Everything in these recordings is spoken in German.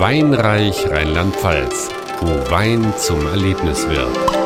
Weinreich Rheinland-Pfalz, wo Wein zum Erlebnis wird.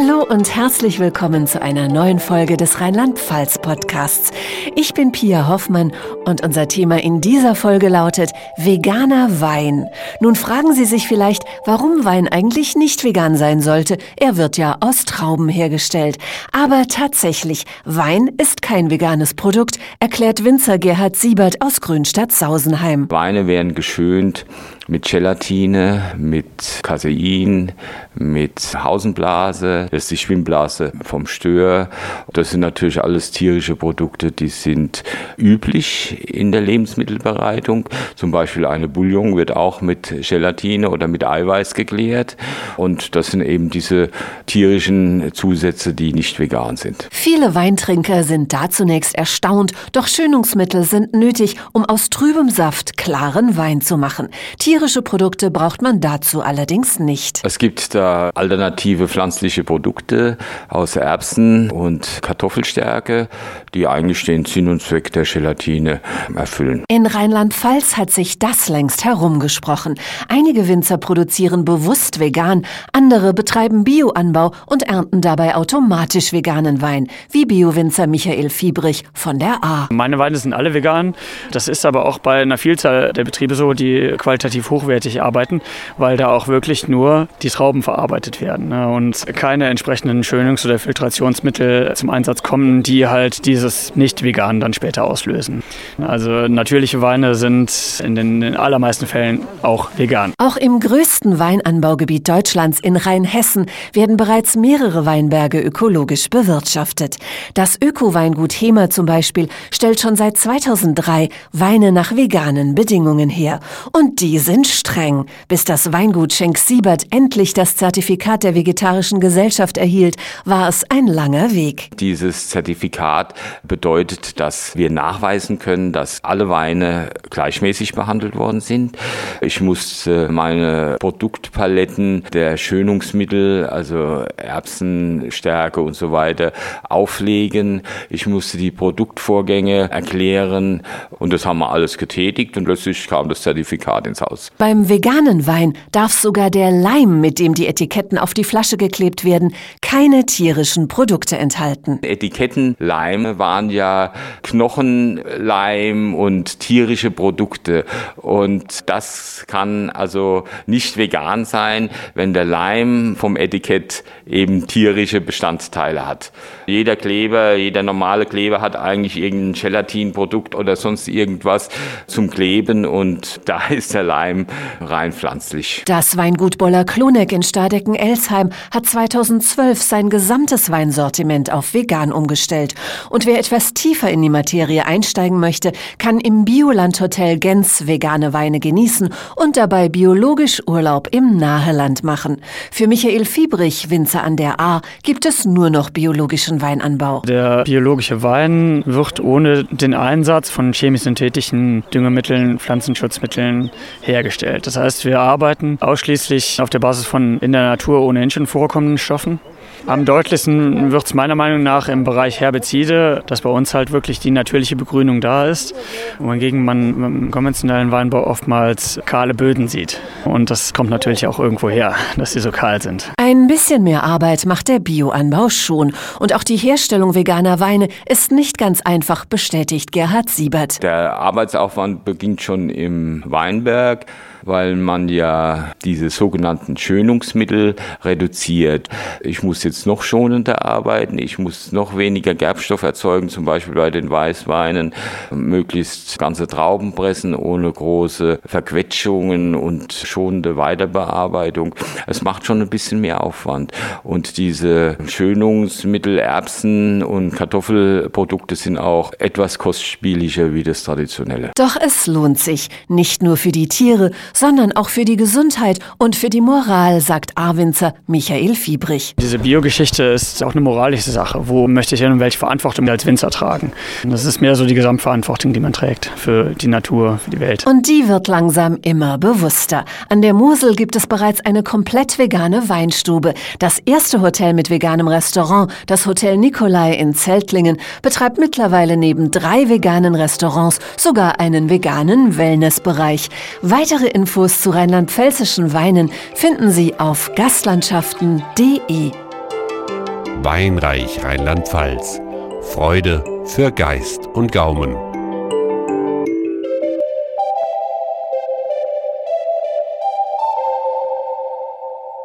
Hallo und herzlich willkommen zu einer neuen Folge des Rheinland-Pfalz-Podcasts. Ich bin Pia Hoffmann und unser Thema in dieser Folge lautet veganer Wein. Nun fragen Sie sich vielleicht, warum Wein eigentlich nicht vegan sein sollte. Er wird ja aus Trauben hergestellt. Aber tatsächlich, Wein ist kein veganes Produkt, erklärt Winzer Gerhard Siebert aus Grünstadt-Sausenheim. Weine werden geschönt mit Gelatine, mit Casein, mit Hausenblase, das ist die Schwimmblase vom Stör. Das sind natürlich alles tierische Produkte, die sind üblich in der Lebensmittelbereitung. Zum Beispiel eine Bouillon wird auch mit Gelatine oder mit Eiweiß geklärt. Und das sind eben diese tierischen Zusätze, die nicht vegan sind. Viele Weintrinker sind da zunächst erstaunt, doch Schönungsmittel sind nötig, um aus trübem Saft klaren Wein zu machen. Tierische Produkte braucht man dazu allerdings nicht. Es gibt da alternative pflanzliche Produkte aus Erbsen und Kartoffelstärke, die eigentlich den Sinn und Zweck der Gelatine erfüllen. In Rheinland-Pfalz hat sich das längst herumgesprochen. Einige Winzer produzieren bewusst vegan, andere betreiben Bioanbau und ernten dabei automatisch veganen Wein, wie Biowinzer Michael Fiebrich von der A. Meine Weine sind alle vegan. Das ist aber auch bei einer Vielzahl der Betriebe so, die qualitativ hochwertig arbeiten, weil da auch wirklich nur die Trauben verarbeitet werden ne, und keine entsprechenden Schönungs- oder Filtrationsmittel zum Einsatz kommen, die halt dieses Nicht-Vegan dann später auslösen. Also natürliche Weine sind in den allermeisten Fällen auch vegan. Auch im größten Weinanbaugebiet Deutschlands in Rheinhessen werden bereits mehrere Weinberge ökologisch bewirtschaftet. Das Öko-Weingut Hemer zum Beispiel stellt schon seit 2003 Weine nach veganen Bedingungen her. Und die sind streng. Bis das Weingut Schenk Siebert endlich das Zertifikat der Vegetarischen Gesellschaft erhielt, war es ein langer Weg. Dieses Zertifikat bedeutet, dass wir nachweisen können, dass alle Weine gleichmäßig behandelt worden sind. Ich musste meine Produktpaletten der Schönungsmittel, also Erbsenstärke und so weiter, auflegen. Ich musste die Produktvorgänge erklären und das haben wir alles getätigt und letztlich kam das Zertifikat ins Haus. Beim veganen Wein darf sogar der Leim, mit dem die Etiketten auf die Flasche geklebt werden, keine tierischen Produkte enthalten. Etikettenleime waren ja Knochenleim und tierische Produkte und das kann also nicht vegan sein, wenn der Leim vom Etikett eben tierische Bestandteile hat. Jeder Kleber, jeder normale Kleber hat eigentlich irgendein Gelatinprodukt oder sonst irgendwas zum Kleben und da ist der Leim rein pflanzlich. Das Weingut Boller Kloneck in Stadecken-Elsheim hat 2012 sein gesamtes Weinsortiment auf vegan umgestellt. Und wer etwas tiefer in die Materie einsteigen möchte, kann im Bioland Hotel Gens vegane Weine genießen und dabei biologisch Urlaub im Naheland machen. Für Michael Fiebrich, Winzer an der A, gibt es nur noch biologischen Weinanbau. Der biologische Wein wird ohne den Einsatz von chemisch-synthetischen Düngemitteln, Pflanzenschutzmitteln hergestellt. Das heißt, wir arbeiten ausschließlich auf der Basis von in der Natur ohnehin schon vorkommenden Stoffen. Am deutlichsten wird es meiner Meinung nach im Bereich Herbizide, dass bei uns halt wirklich die natürliche Begrünung da ist, wohingegen man im konventionellen Weinbau oftmals kahle Böden sieht. Und das kommt natürlich auch irgendwo her, dass sie so kahl sind. Ein bisschen mehr Arbeit macht der Bioanbau schon. Und auch die Herstellung veganer Weine ist nicht ganz einfach, bestätigt Gerhard Siebert. Der Arbeitsaufwand beginnt schon im Weinberg weil man ja diese sogenannten Schönungsmittel reduziert. Ich muss jetzt noch schonender arbeiten, ich muss noch weniger Gerbstoff erzeugen, zum Beispiel bei den Weißweinen, möglichst ganze Trauben pressen ohne große Verquetschungen und schonende Weiterbearbeitung. Es macht schon ein bisschen mehr Aufwand. Und diese Schönungsmittel, Erbsen und Kartoffelprodukte sind auch etwas kostspieliger wie das traditionelle. Doch es lohnt sich, nicht nur für die Tiere, sondern auch für die Gesundheit und für die Moral, sagt A-Winzer Michael Fiebrich. Diese Biogeschichte ist auch eine moralische Sache. Wo möchte ich hin und welche Verantwortung als Winzer tragen? Das ist mehr so die Gesamtverantwortung, die man trägt für die Natur, für die Welt. Und die wird langsam immer bewusster. An der Mosel gibt es bereits eine komplett vegane Weinstube. Das erste Hotel mit veganem Restaurant, das Hotel Nikolai in Zeltlingen, betreibt mittlerweile neben drei veganen Restaurants sogar einen veganen Wellnessbereich. Weitere Infos zu rheinland-pfälzischen Weinen finden Sie auf gastlandschaften.de. Weinreich Rheinland-Pfalz. Freude für Geist und Gaumen.